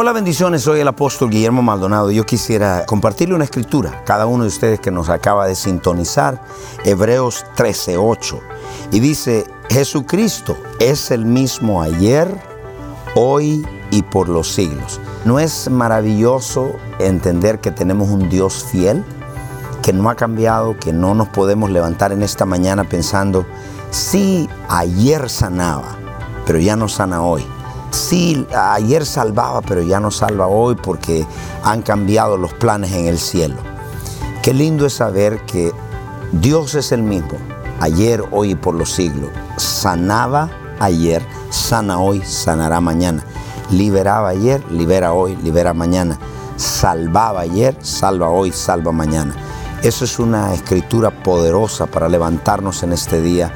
Hola bendiciones, soy el apóstol Guillermo Maldonado. Yo quisiera compartirle una escritura, cada uno de ustedes que nos acaba de sintonizar, Hebreos 13:8. Y dice, Jesucristo es el mismo ayer, hoy y por los siglos. ¿No es maravilloso entender que tenemos un Dios fiel, que no ha cambiado, que no nos podemos levantar en esta mañana pensando, sí, ayer sanaba, pero ya no sana hoy? Sí, ayer salvaba, pero ya no salva hoy porque han cambiado los planes en el cielo. Qué lindo es saber que Dios es el mismo, ayer, hoy y por los siglos. Sanaba ayer, sana hoy, sanará mañana. Liberaba ayer, libera hoy, libera mañana. Salvaba ayer, salva hoy, salva mañana. Eso es una escritura poderosa para levantarnos en este día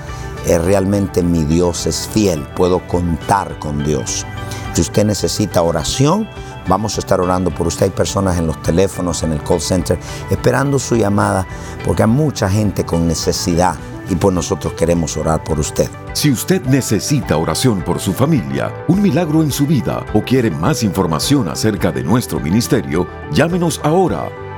realmente mi Dios es fiel, puedo contar con Dios. Si usted necesita oración, vamos a estar orando por usted. Hay personas en los teléfonos, en el call center, esperando su llamada, porque hay mucha gente con necesidad y pues nosotros queremos orar por usted. Si usted necesita oración por su familia, un milagro en su vida o quiere más información acerca de nuestro ministerio, llámenos ahora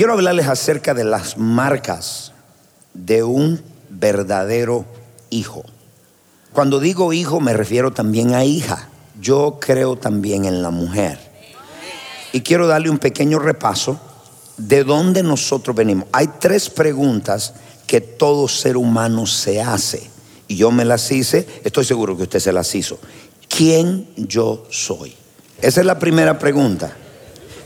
Quiero hablarles acerca de las marcas de un verdadero hijo. Cuando digo hijo me refiero también a hija. Yo creo también en la mujer. Y quiero darle un pequeño repaso de dónde nosotros venimos. Hay tres preguntas que todo ser humano se hace. Y yo me las hice, estoy seguro que usted se las hizo. ¿Quién yo soy? Esa es la primera pregunta.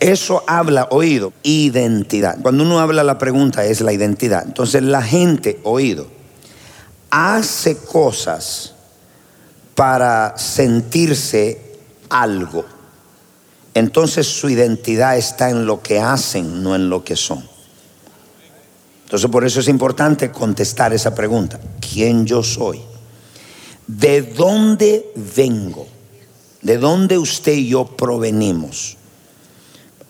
Eso habla, oído, identidad. Cuando uno habla la pregunta es la identidad. Entonces la gente, oído, hace cosas para sentirse algo. Entonces su identidad está en lo que hacen, no en lo que son. Entonces por eso es importante contestar esa pregunta. ¿Quién yo soy? ¿De dónde vengo? ¿De dónde usted y yo provenimos?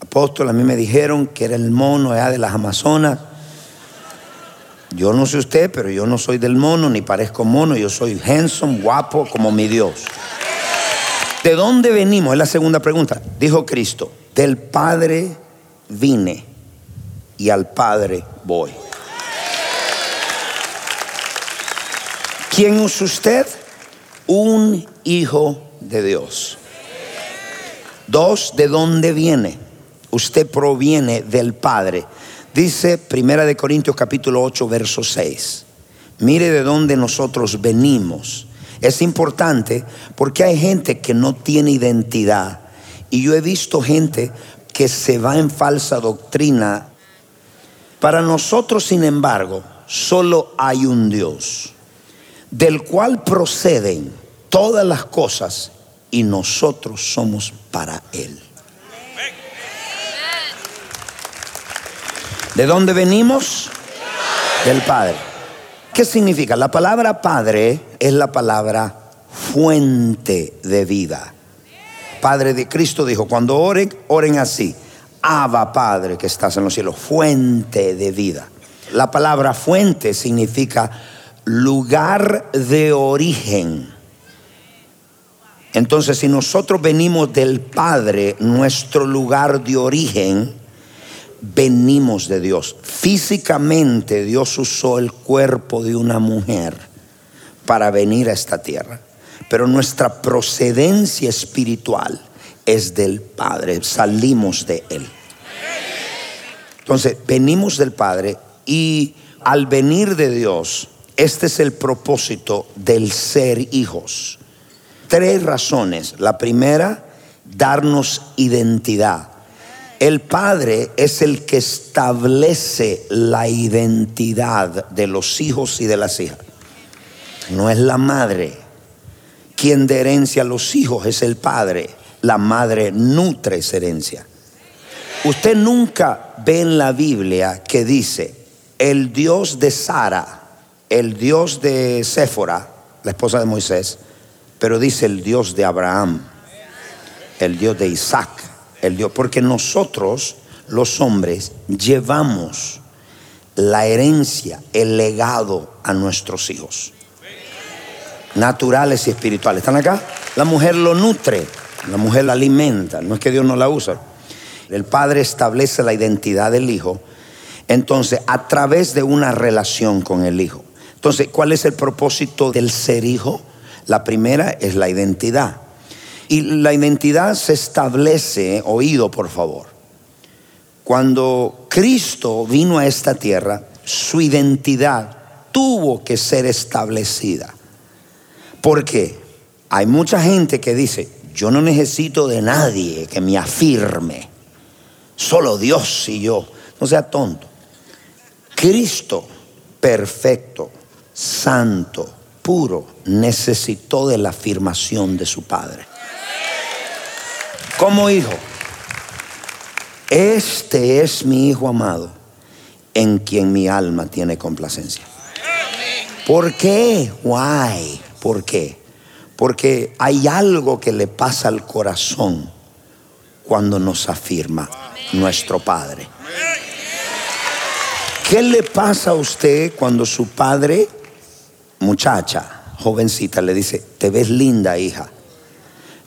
Apóstol, a mí me dijeron que era el mono de las Amazonas. Yo no sé usted, pero yo no soy del mono, ni parezco mono, yo soy handsome, guapo, como mi Dios. ¿De dónde venimos? Es la segunda pregunta. Dijo Cristo, del Padre vine y al Padre voy. ¿Quién es usted? Un hijo de Dios. Dos, ¿de dónde viene? Usted proviene del Padre. Dice Primera de Corintios capítulo 8 verso 6. Mire de dónde nosotros venimos. Es importante porque hay gente que no tiene identidad y yo he visto gente que se va en falsa doctrina. Para nosotros, sin embargo, solo hay un Dios, del cual proceden todas las cosas y nosotros somos para Él. ¿De dónde venimos? Del Padre. ¿Qué significa? La palabra Padre es la palabra fuente de vida. Padre de Cristo dijo, cuando oren, oren así. Abba Padre que estás en los cielos, fuente de vida. La palabra fuente significa lugar de origen. Entonces, si nosotros venimos del Padre, nuestro lugar de origen venimos de Dios. Físicamente Dios usó el cuerpo de una mujer para venir a esta tierra. Pero nuestra procedencia espiritual es del Padre. Salimos de Él. Entonces, venimos del Padre y al venir de Dios, este es el propósito del ser hijos tres razones. La primera, darnos identidad. El padre es el que establece la identidad de los hijos y de las hijas. No es la madre. Quien de herencia a los hijos es el padre. La madre nutre esa herencia. Usted nunca ve en la Biblia que dice, el Dios de Sara, el Dios de Séfora, la esposa de Moisés, pero dice el Dios de Abraham, el Dios de Isaac, el Dios, porque nosotros, los hombres, llevamos la herencia, el legado a nuestros hijos, naturales y espirituales. ¿Están acá? La mujer lo nutre, la mujer la alimenta, no es que Dios no la usa. El padre establece la identidad del hijo, entonces a través de una relación con el hijo. Entonces, ¿cuál es el propósito del ser hijo? La primera es la identidad. Y la identidad se establece, oído por favor, cuando Cristo vino a esta tierra, su identidad tuvo que ser establecida. ¿Por qué? Hay mucha gente que dice, yo no necesito de nadie que me afirme. Solo Dios y yo. No sea tonto. Cristo, perfecto, santo, puro, necesitó de la afirmación de su Padre. Como hijo, este es mi Hijo amado, en quien mi alma tiene complacencia. ¿Por qué? Why? ¿Por qué? Porque hay algo que le pasa al corazón cuando nos afirma nuestro Padre. ¿Qué le pasa a usted cuando su padre, muchacha, jovencita, le dice, te ves linda, hija?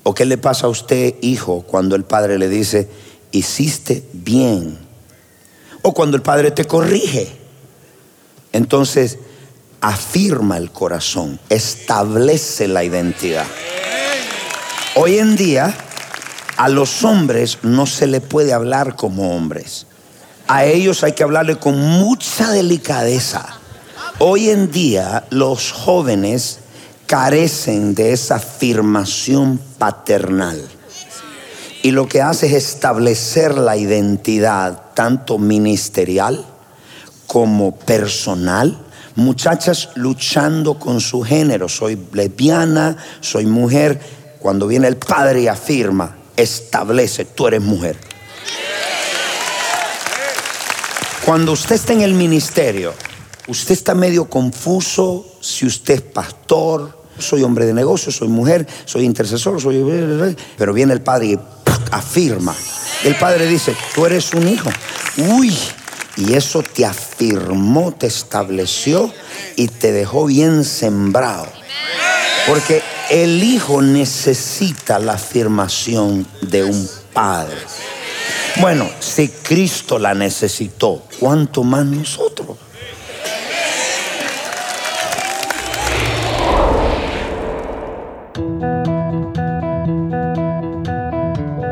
¿O qué le pasa a usted, hijo, cuando el padre le dice, hiciste bien? O cuando el padre te corrige. Entonces, afirma el corazón, establece la identidad. Hoy en día, a los hombres no se le puede hablar como hombres. A ellos hay que hablarle con mucha delicadeza. Hoy en día los jóvenes carecen de esa afirmación paternal. Y lo que hace es establecer la identidad tanto ministerial como personal. Muchachas luchando con su género. Soy lesbiana, soy mujer. Cuando viene el padre y afirma, establece, tú eres mujer. Cuando usted está en el ministerio, usted está medio confuso si usted es pastor, soy hombre de negocio, soy mujer, soy intercesor, soy... Pero viene el padre y afirma. El padre dice, tú eres un hijo. Uy, y eso te afirmó, te estableció y te dejó bien sembrado. Porque el hijo necesita la afirmación de un padre. Bueno, si Cristo la necesitó, ¿cuánto más nosotros?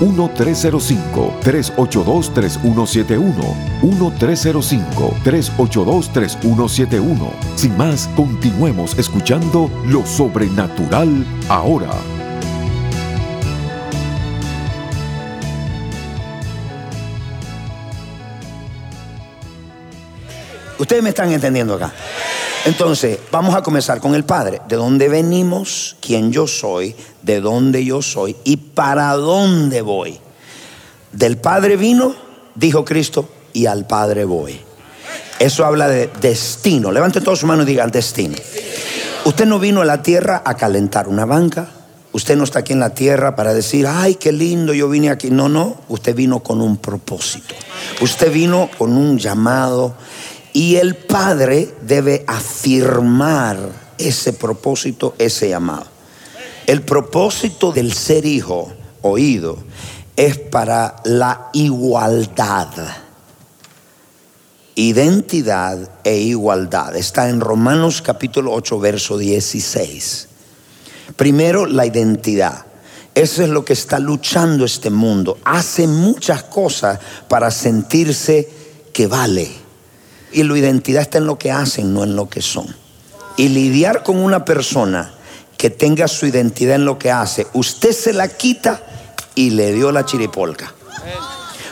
1-305-382-3171. 1-305-382-3171. Sin más, continuemos escuchando lo sobrenatural ahora. Ustedes me están entendiendo acá. Entonces, vamos a comenzar con el Padre. ¿De dónde venimos? ¿Quién yo soy? ¿De dónde yo soy? ¿Y para dónde voy? Del Padre vino, dijo Cristo, y al Padre voy. Eso habla de destino. Levanten todos sus manos y digan destino. Usted no vino a la tierra a calentar una banca. Usted no está aquí en la tierra para decir, ay, qué lindo, yo vine aquí. No, no, usted vino con un propósito. Usted vino con un llamado y el padre debe afirmar ese propósito, ese llamado. El propósito del ser hijo, oído, es para la igualdad. Identidad e igualdad. Está en Romanos capítulo 8, verso 16. Primero, la identidad. Eso es lo que está luchando este mundo. Hace muchas cosas para sentirse que vale. Y la identidad está en lo que hacen, no en lo que son. Y lidiar con una persona que tenga su identidad en lo que hace, usted se la quita y le dio la chiripolca.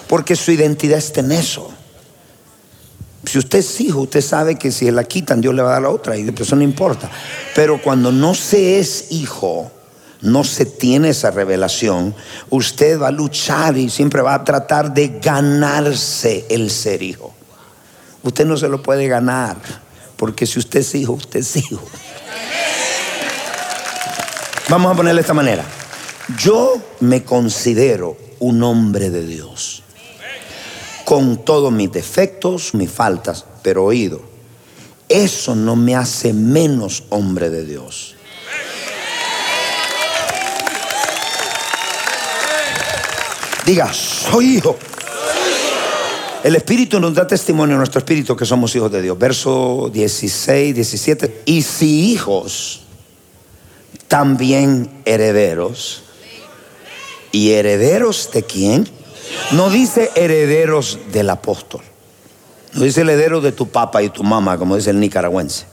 Porque su identidad está en eso. Si usted es hijo, usted sabe que si la quitan, Dios le va a dar la otra y eso no importa. Pero cuando no se es hijo, no se tiene esa revelación, usted va a luchar y siempre va a tratar de ganarse el ser hijo. Usted no se lo puede ganar, porque si usted es hijo, usted es hijo. Vamos a ponerle de esta manera. Yo me considero un hombre de Dios con todos mis defectos, mis faltas, pero oído, eso no me hace menos hombre de Dios. Diga, soy hijo. El Espíritu nos da testimonio a nuestro Espíritu que somos hijos de Dios. Verso 16, 17. Y si hijos, también herederos. ¿Y herederos de quién? No dice herederos del apóstol. No dice heredero de tu papá y tu mamá, como dice el nicaragüense.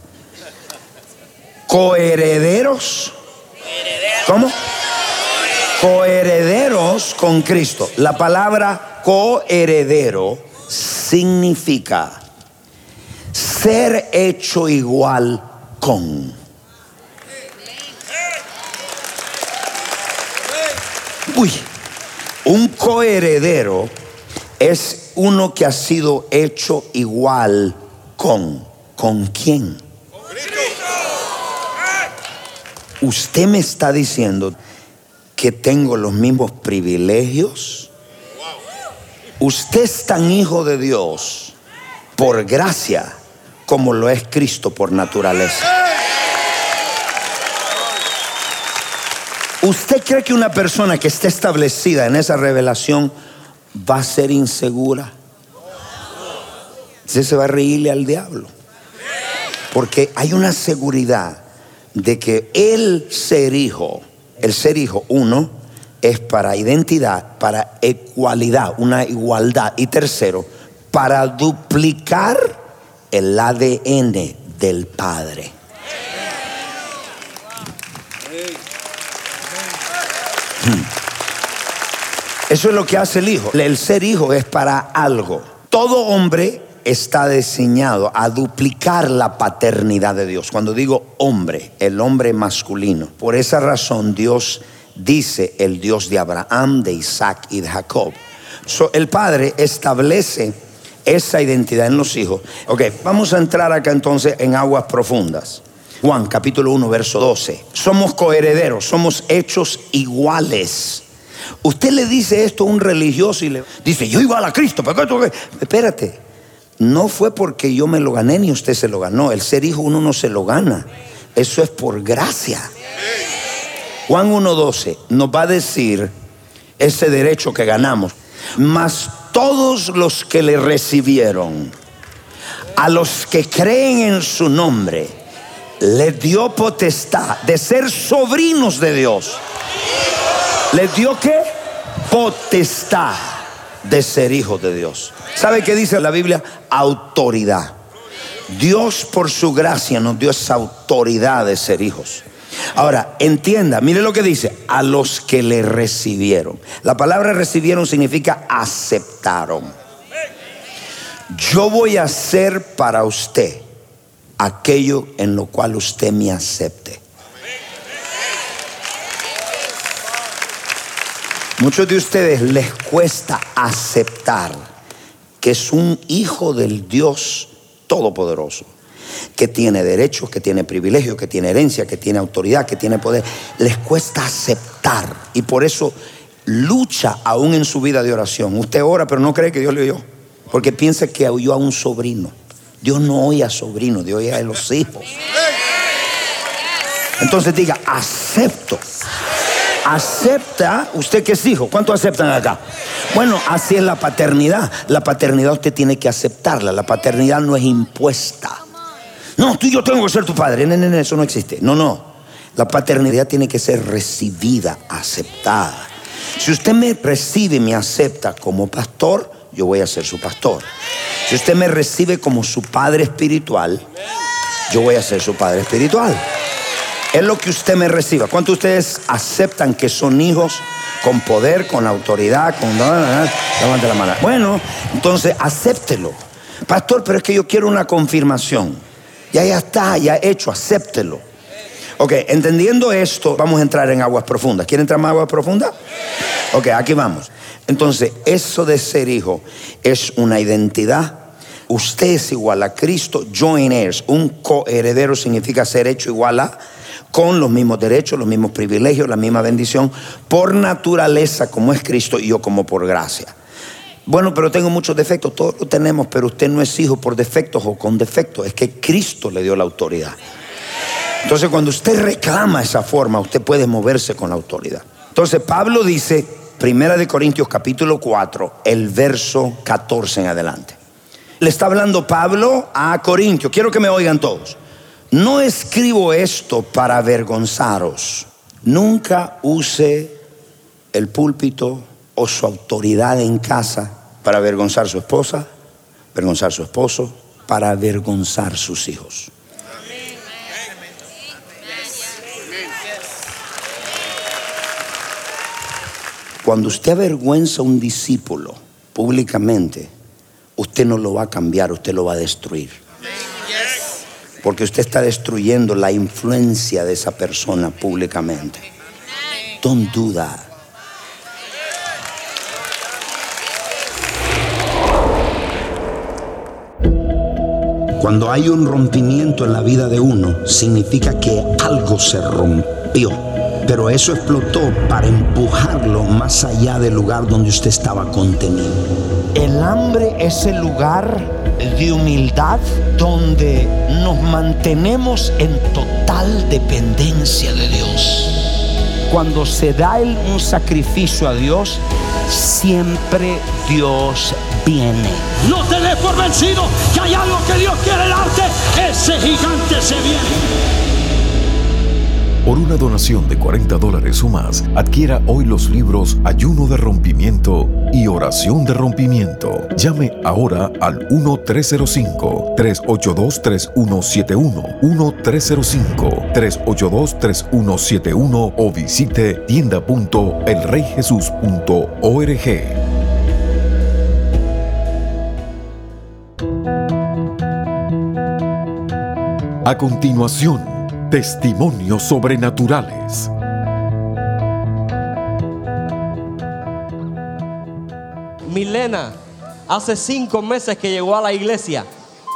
Coherederos. ¿Cómo? Coherederos con Cristo. La palabra coheredero significa ser hecho igual con. Uy, un coheredero es uno que ha sido hecho igual con. ¿Con quién? Usted me está diciendo que tengo los mismos privilegios. Usted es tan hijo de Dios por gracia como lo es Cristo por naturaleza. ¿Usted cree que una persona que esté establecida en esa revelación va a ser insegura? Usted se va a reírle al diablo. Porque hay una seguridad de que el ser hijo, el ser hijo, uno, es para identidad, para ecualidad, una igualdad. Y tercero, para duplicar el ADN del Padre. Hmm. Eso es lo que hace el hijo. El ser hijo es para algo. Todo hombre está diseñado a duplicar la paternidad de Dios. Cuando digo hombre, el hombre masculino. Por esa razón Dios dice el Dios de Abraham, de Isaac y de Jacob. el padre establece esa identidad en los hijos. Ok, vamos a entrar acá entonces en aguas profundas. Juan capítulo 1, verso 12. Somos coherederos, somos hechos iguales. Usted le dice esto a un religioso y le dice, yo igual a Cristo, espérate, no fue porque yo me lo gané ni usted se lo ganó. El ser hijo uno no se lo gana. Eso es por gracia. Juan 1.12 nos va a decir ese derecho que ganamos. Mas todos los que le recibieron, a los que creen en su nombre, le dio potestad de ser sobrinos de Dios. ¿Le dio qué? Potestad de ser hijos de Dios. ¿Sabe qué dice la Biblia? Autoridad. Dios por su gracia nos dio esa autoridad de ser hijos. Ahora, entienda, mire lo que dice, a los que le recibieron. La palabra recibieron significa aceptaron. Yo voy a ser para usted aquello en lo cual usted me acepte. Muchos de ustedes les cuesta aceptar que es un hijo del Dios Todopoderoso, que tiene derechos, que tiene privilegios, que tiene herencia, que tiene autoridad, que tiene poder. Les cuesta aceptar y por eso lucha aún en su vida de oración. Usted ora, pero no cree que Dios le oyó, porque piensa que oyó a un sobrino. Dios no oye a sobrinos, Dios oye a los hijos. Entonces diga, acepto, acepta, usted que es hijo, ¿cuánto aceptan acá? Bueno, así es la paternidad. La paternidad usted tiene que aceptarla. La paternidad no es impuesta. No, tú y yo tengo que ser tu padre. No, no, eso no existe. No, no. La paternidad tiene que ser recibida, aceptada. Si usted me recibe y me acepta como pastor, yo voy a ser su pastor. Si usted me recibe como su padre espiritual, yo voy a ser su padre espiritual. Es lo que usted me reciba. ¿Cuántos de ustedes aceptan que son hijos con poder, con autoridad, con... Levante la mano. Bueno, entonces acéptelo. Pastor, pero es que yo quiero una confirmación. Ya ya está, ya hecho, acéptelo. Ok, entendiendo esto, vamos a entrar en aguas profundas. ¿Quieren entrar en aguas profundas? Ok, aquí vamos. Entonces, eso de ser hijo es una identidad. Usted es igual a Cristo, join heirs. Un coheredero significa ser hecho igual a con los mismos derechos, los mismos privilegios, la misma bendición, por naturaleza como es Cristo y yo como por gracia. Bueno, pero tengo muchos defectos, todos lo tenemos, pero usted no es hijo por defectos o con defectos, es que Cristo le dio la autoridad. Entonces cuando usted reclama esa forma, usted puede moverse con la autoridad. Entonces Pablo dice, Primera de Corintios capítulo 4, el verso 14 en adelante. Le está hablando Pablo a Corintios, quiero que me oigan todos. No escribo esto para avergonzaros. Nunca use el púlpito o su autoridad en casa para avergonzar su esposa, avergonzar su esposo, para avergonzar sus hijos. Cuando usted avergüenza a un discípulo públicamente, usted no lo va a cambiar, usted lo va a destruir. Porque usted está destruyendo la influencia de esa persona públicamente. Don't do that. Cuando hay un rompimiento en la vida de uno, significa que algo se rompió. Pero eso explotó para empujarlo más allá del lugar donde usted estaba contenido. El hambre es el lugar de humildad donde nos mantenemos en total dependencia de Dios. Cuando se da un sacrificio a Dios, siempre Dios viene. No te des por vencido, que hay algo que Dios quiere darte. Ese gigante se viene. Por una donación de 40 dólares o más, adquiera hoy los libros Ayuno de Rompimiento y Oración de Rompimiento. Llame ahora al 1-305-382-3171, 1-305-382-3171 o visite tienda.elreyjesus.org. A continuación, Testimonios sobrenaturales. Milena, hace cinco meses que llegó a la iglesia.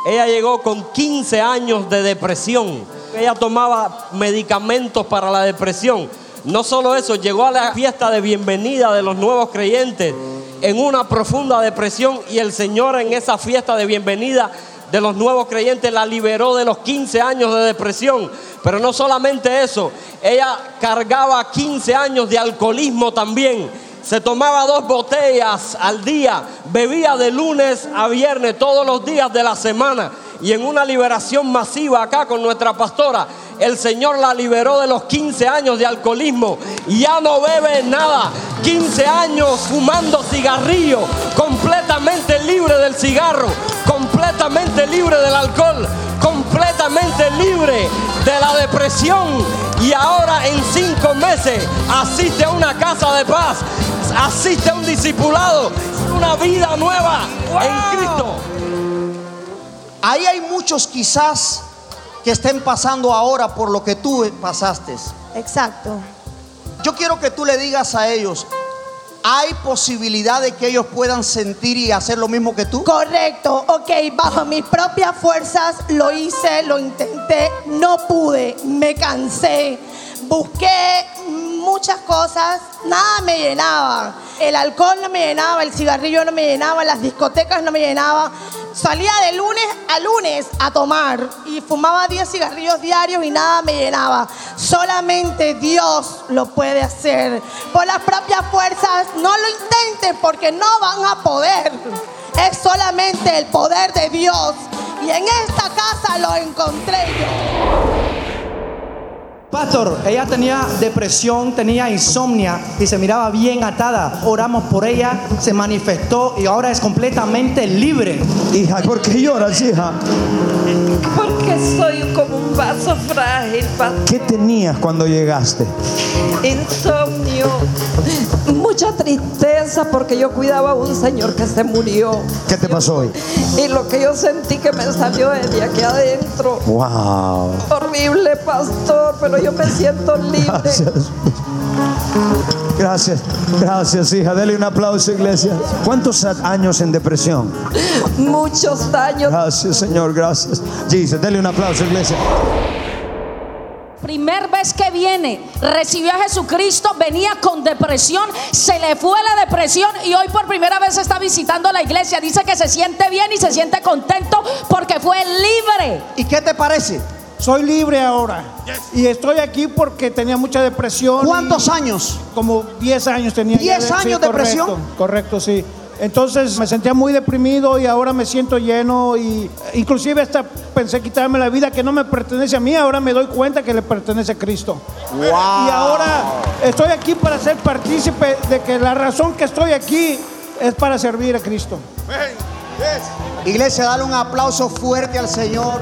Ella llegó con 15 años de depresión. Ella tomaba medicamentos para la depresión. No solo eso, llegó a la fiesta de bienvenida de los nuevos creyentes en una profunda depresión y el Señor en esa fiesta de bienvenida de los nuevos creyentes la liberó de los 15 años de depresión. Pero no solamente eso, ella cargaba 15 años de alcoholismo también. Se tomaba dos botellas al día, bebía de lunes a viernes todos los días de la semana. Y en una liberación masiva acá con nuestra pastora, el Señor la liberó de los 15 años de alcoholismo. Ya no bebe nada. 15 años fumando cigarrillo, completamente libre del cigarro, completamente libre del alcohol, completamente libre de la depresión. Y ahora en cinco meses asiste a una casa de paz, asiste a un discipulado, una vida nueva en Cristo. Ahí hay muchos quizás que estén pasando ahora por lo que tú pasaste. Exacto. Yo quiero que tú le digas a ellos, ¿hay posibilidad de que ellos puedan sentir y hacer lo mismo que tú? Correcto, ok, bajo mis propias fuerzas lo hice, lo intenté, no pude, me cansé, busqué muchas cosas, nada me llenaba. El alcohol no me llenaba, el cigarrillo no me llenaba, las discotecas no me llenaban salía de lunes a lunes a tomar y fumaba 10 cigarrillos diarios y nada me llenaba. Solamente Dios lo puede hacer. Por las propias fuerzas, no lo intenten porque no van a poder. Es solamente el poder de Dios. Y en esta casa lo encontré yo. Pastor, ella tenía depresión, tenía insomnia y se miraba bien atada. Oramos por ella, se manifestó y ahora es completamente libre. Hija, ¿por qué lloras, hija? Porque soy como un vaso frágil, pastor. ¿Qué tenías cuando llegaste? Insomnio, mucha tristeza porque yo cuidaba a un señor que se murió. ¿Qué te pasó hoy? Y lo que yo sentí que me salió de aquí adentro. Wow. Horrible, pastor, pero yo me siento libre. Gracias. Gracias, gracias, hija. Dele un aplauso, iglesia. ¿Cuántos años en depresión? Muchos años. Gracias, Señor, gracias. Jesus, dele un aplauso, iglesia. Primer vez que viene, recibió a Jesucristo, venía con depresión, se le fue la depresión y hoy por primera vez está visitando la iglesia. Dice que se siente bien y se siente contento porque fue libre. ¿Y qué te parece? Soy libre ahora. Y estoy aquí porque tenía mucha depresión. ¿Cuántos años? Como 10 años tenía. ya ¿10 sí, años de depresión? Correcto, correcto, sí. Entonces me sentía muy deprimido y ahora me siento lleno y inclusive hasta pensé quitarme la vida que no me pertenece a mí, ahora me doy cuenta que le pertenece a Cristo. Y ahora estoy aquí para ser partícipe de que la razón que estoy aquí es para servir a Cristo. Iglesia, dale un aplauso fuerte al Señor.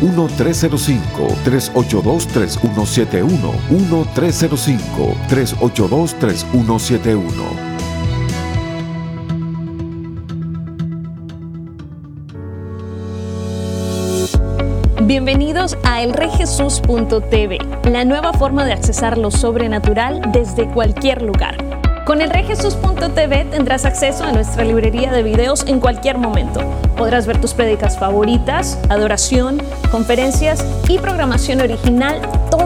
1-305-382-3171. 1-305-382-3171. Bienvenidos a elreyjesus.tv, la nueva forma de accesar lo sobrenatural desde cualquier lugar. Con elreyjesus.tv tendrás acceso a nuestra librería de videos en cualquier momento. Podrás ver tus prédicas favoritas, adoración, conferencias y programación original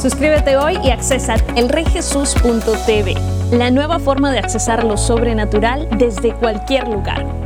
Suscríbete hoy y accesa elreyjesus.tv, la nueva forma de accesar lo sobrenatural desde cualquier lugar.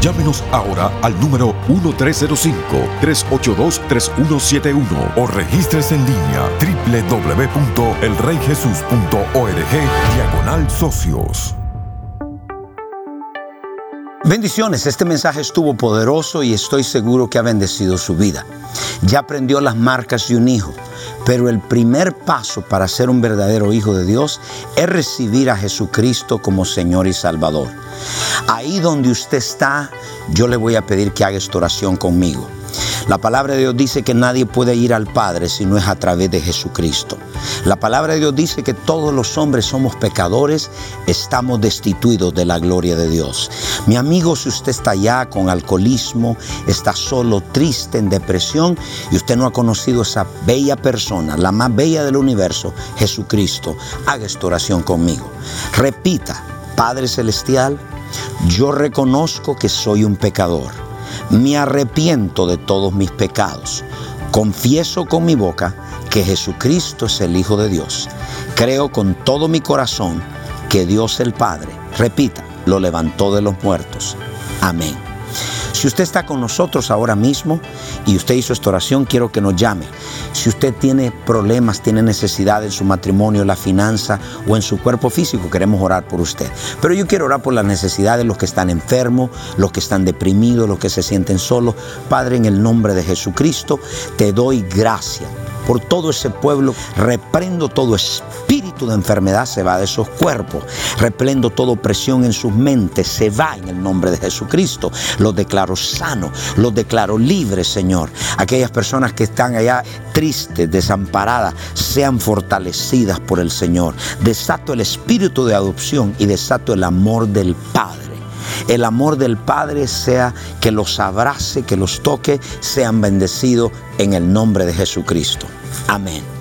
Llámenos ahora al número 1305-382-3171 o regístrese en línea www.elreyjesus.org diagonal socios. Bendiciones, este mensaje estuvo poderoso y estoy seguro que ha bendecido su vida. Ya aprendió las marcas de un hijo, pero el primer paso para ser un verdadero hijo de Dios es recibir a Jesucristo como Señor y Salvador. Ahí donde usted está, yo le voy a pedir que haga esta oración conmigo. La palabra de Dios dice que nadie puede ir al Padre si no es a través de Jesucristo. La palabra de Dios dice que todos los hombres somos pecadores, estamos destituidos de la gloria de Dios. Mi amigo, si usted está allá con alcoholismo, está solo, triste, en depresión y usted no ha conocido a esa bella persona, la más bella del universo, Jesucristo, haga esta oración conmigo. Repita, Padre Celestial, yo reconozco que soy un pecador. Me arrepiento de todos mis pecados. Confieso con mi boca que Jesucristo es el Hijo de Dios. Creo con todo mi corazón que Dios el Padre, repita, lo levantó de los muertos. Amén. Si usted está con nosotros ahora mismo y usted hizo esta oración, quiero que nos llame. Si usted tiene problemas, tiene necesidad en su matrimonio, la finanza o en su cuerpo físico, queremos orar por usted. Pero yo quiero orar por las necesidades de los que están enfermos, los que están deprimidos, los que se sienten solos. Padre, en el nombre de Jesucristo, te doy gracias por todo ese pueblo. Reprendo todo espíritu de enfermedad, se va de esos cuerpos. Reprendo toda opresión en sus mentes, se va en el nombre de Jesucristo. Los declaro sanos, los declaro libres, Señor. Aquellas personas que están allá tristes, desamparadas, sean fortalecidas por el Señor. Desato el espíritu de adopción y desato el amor del Padre el amor del Padre sea que los abrace, que los toque, sean bendecidos en el nombre de Jesucristo. Amén.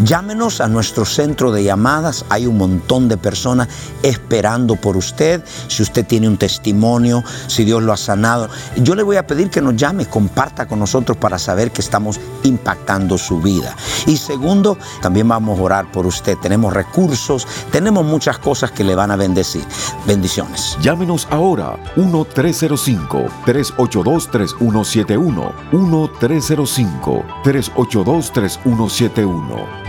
Llámenos a nuestro centro de llamadas. Hay un montón de personas esperando por usted. Si usted tiene un testimonio, si Dios lo ha sanado, yo le voy a pedir que nos llame, comparta con nosotros para saber que estamos impactando su vida. Y segundo, también vamos a orar por usted. Tenemos recursos, tenemos muchas cosas que le van a bendecir. Bendiciones. Llámenos ahora 1-305-382-3171. 1-305-382-3171.